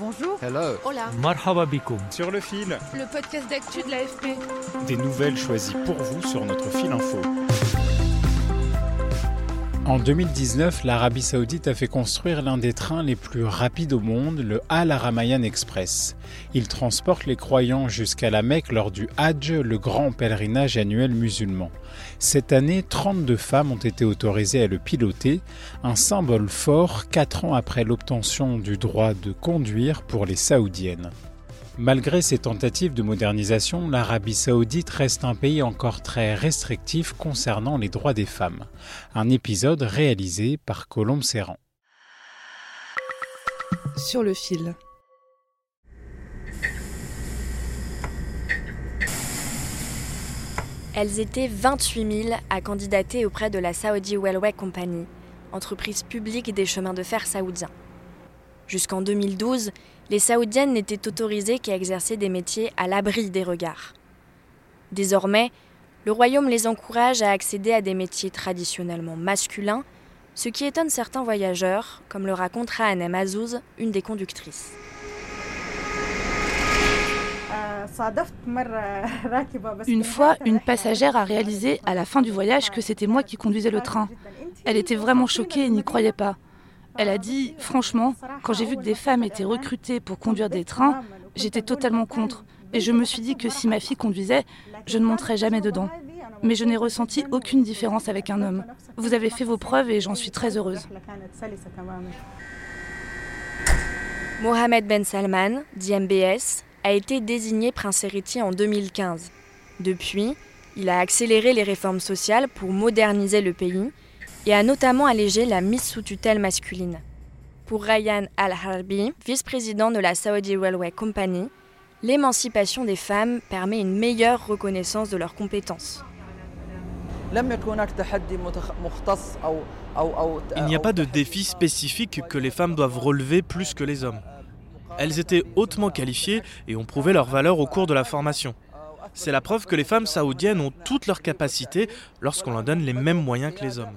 Bonjour. Hello. Hola. Marhaba bikoum. Sur le fil. Le podcast d'actu de l'AFP. Des nouvelles choisies pour vous sur notre fil info. En 2019, l'Arabie saoudite a fait construire l'un des trains les plus rapides au monde, le Al Aramayan Express. Il transporte les croyants jusqu'à la Mecque lors du Hajj, le grand pèlerinage annuel musulman. Cette année, 32 femmes ont été autorisées à le piloter, un symbole fort quatre ans après l'obtention du droit de conduire pour les saoudiennes. Malgré ces tentatives de modernisation, l'Arabie saoudite reste un pays encore très restrictif concernant les droits des femmes. Un épisode réalisé par Colombe Serran. Sur le fil. Elles étaient 28 000 à candidater auprès de la Saudi Railway Company, entreprise publique des chemins de fer saoudiens. Jusqu'en 2012, les Saoudiennes n'étaient autorisées qu'à exercer des métiers à l'abri des regards. Désormais, le royaume les encourage à accéder à des métiers traditionnellement masculins, ce qui étonne certains voyageurs, comme le raconte Rahanem Azouz, une des conductrices. Une fois, une passagère a réalisé à la fin du voyage que c'était moi qui conduisais le train. Elle était vraiment choquée et n'y croyait pas. Elle a dit, franchement, quand j'ai vu que des femmes étaient recrutées pour conduire des trains, j'étais totalement contre. Et je me suis dit que si ma fille conduisait, je ne monterais jamais dedans. Mais je n'ai ressenti aucune différence avec un homme. Vous avez fait vos preuves et j'en suis très heureuse. Mohamed Ben Salman, dit MBS, a été désigné prince héritier en 2015. Depuis, il a accéléré les réformes sociales pour moderniser le pays et a notamment allégé la mise sous tutelle masculine. Pour Ryan Al-Harbi, vice-président de la Saudi Railway Company, l'émancipation des femmes permet une meilleure reconnaissance de leurs compétences. Il n'y a pas de défi spécifique que les femmes doivent relever plus que les hommes. Elles étaient hautement qualifiées et ont prouvé leur valeur au cours de la formation. C'est la preuve que les femmes saoudiennes ont toutes leurs capacités lorsqu'on leur donne les mêmes moyens que les hommes.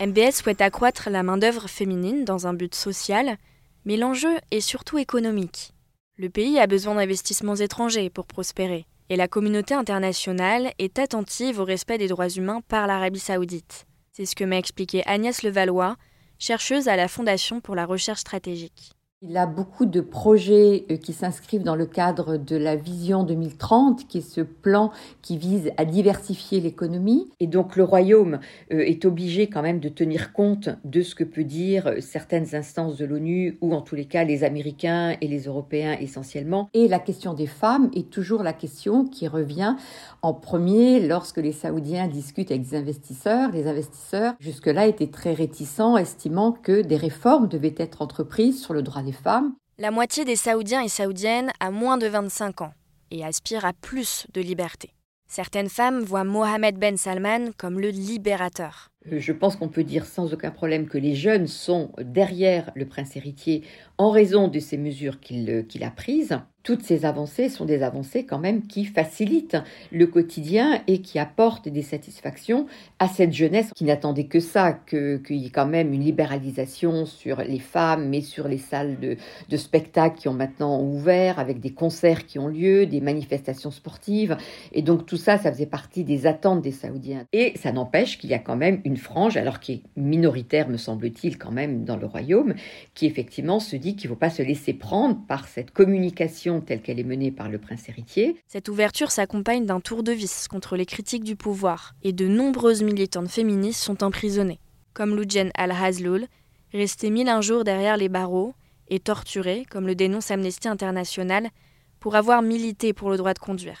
MBS souhaite accroître la main-d'œuvre féminine dans un but social, mais l'enjeu est surtout économique. Le pays a besoin d'investissements étrangers pour prospérer, et la communauté internationale est attentive au respect des droits humains par l'Arabie saoudite. C'est ce que m'a expliqué Agnès Levallois, chercheuse à la Fondation pour la recherche stratégique. Il a beaucoup de projets euh, qui s'inscrivent dans le cadre de la vision 2030, qui est ce plan qui vise à diversifier l'économie. Et donc le royaume euh, est obligé quand même de tenir compte de ce que peut dire euh, certaines instances de l'ONU, ou en tous les cas les Américains et les Européens essentiellement. Et la question des femmes est toujours la question qui revient en premier lorsque les Saoudiens discutent avec des investisseurs. Les investisseurs, jusque-là, étaient très réticents, estimant que des réformes devaient être entreprises sur le droit des femmes. La moitié des Saoudiens et Saoudiennes a moins de 25 ans et aspire à plus de liberté. Certaines femmes voient Mohamed Ben Salman comme le libérateur. Je pense qu'on peut dire sans aucun problème que les jeunes sont derrière le prince héritier en raison de ces mesures qu'il a prises. Toutes ces avancées sont des avancées quand même qui facilitent le quotidien et qui apportent des satisfactions à cette jeunesse qui n'attendait que ça, qu'il y ait quand même une libéralisation sur les femmes, mais sur les salles de, de spectacle qui ont maintenant ouvert, avec des concerts qui ont lieu, des manifestations sportives. Et donc tout ça, ça faisait partie des attentes des Saoudiens. Et ça n'empêche qu'il y a quand même une frange, alors qui est minoritaire, me semble-t-il, quand même dans le royaume, qui effectivement se dit qu'il ne faut pas se laisser prendre par cette communication telle qu'elle est menée par le prince héritier. Cette ouverture s'accompagne d'un tour de vis contre les critiques du pouvoir, et de nombreuses militantes féministes sont emprisonnées, comme Loujen Al-Hazloul, restée mille un jours derrière les barreaux et torturée, comme le dénonce Amnesty International, pour avoir milité pour le droit de conduire.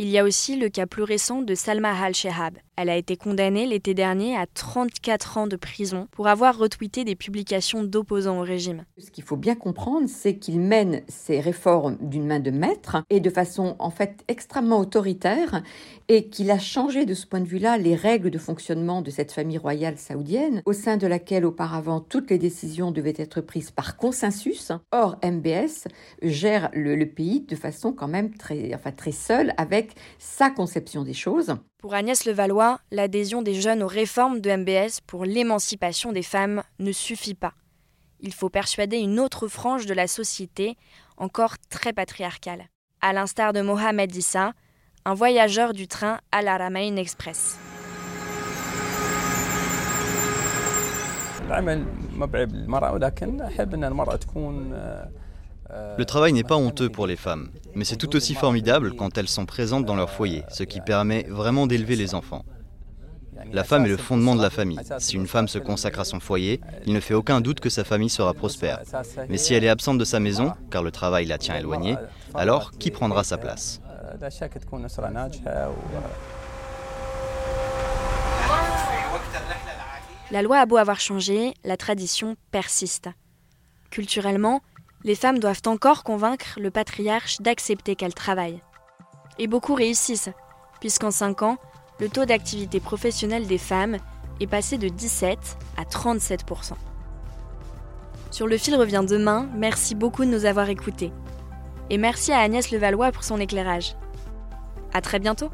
Il y a aussi le cas plus récent de Salma Al-Shehab. Elle a été condamnée l'été dernier à 34 ans de prison pour avoir retweeté des publications d'opposants au régime. Ce qu'il faut bien comprendre, c'est qu'il mène ces réformes d'une main de maître et de façon en fait extrêmement autoritaire et qu'il a changé de ce point de vue-là les règles de fonctionnement de cette famille royale saoudienne au sein de laquelle auparavant toutes les décisions devaient être prises par consensus. Or, MBS gère le, le pays de façon quand même très, enfin, très seule avec sa conception des choses. Pour Agnès Levallois, l'adhésion des jeunes aux réformes de MBS pour l'émancipation des femmes ne suffit pas. Il faut persuader une autre frange de la société, encore très patriarcale. À l'instar de Mohamed Issa, un voyageur du train Al Aramain Express. Le travail n'est pas honteux pour les femmes, mais c'est tout aussi formidable quand elles sont présentes dans leur foyer, ce qui permet vraiment d'élever les enfants. La femme est le fondement de la famille. Si une femme se consacre à son foyer, il ne fait aucun doute que sa famille sera prospère. Mais si elle est absente de sa maison, car le travail la tient éloignée, alors qui prendra sa place? La loi a beau avoir changé, la tradition persiste. Culturellement, les femmes doivent encore convaincre le patriarche d'accepter qu'elles travaillent. Et beaucoup réussissent, puisqu'en 5 ans, le taux d'activité professionnelle des femmes est passé de 17 à 37% Sur le fil revient demain, merci beaucoup de nous avoir écoutés. Et merci à Agnès Levallois pour son éclairage. À très bientôt!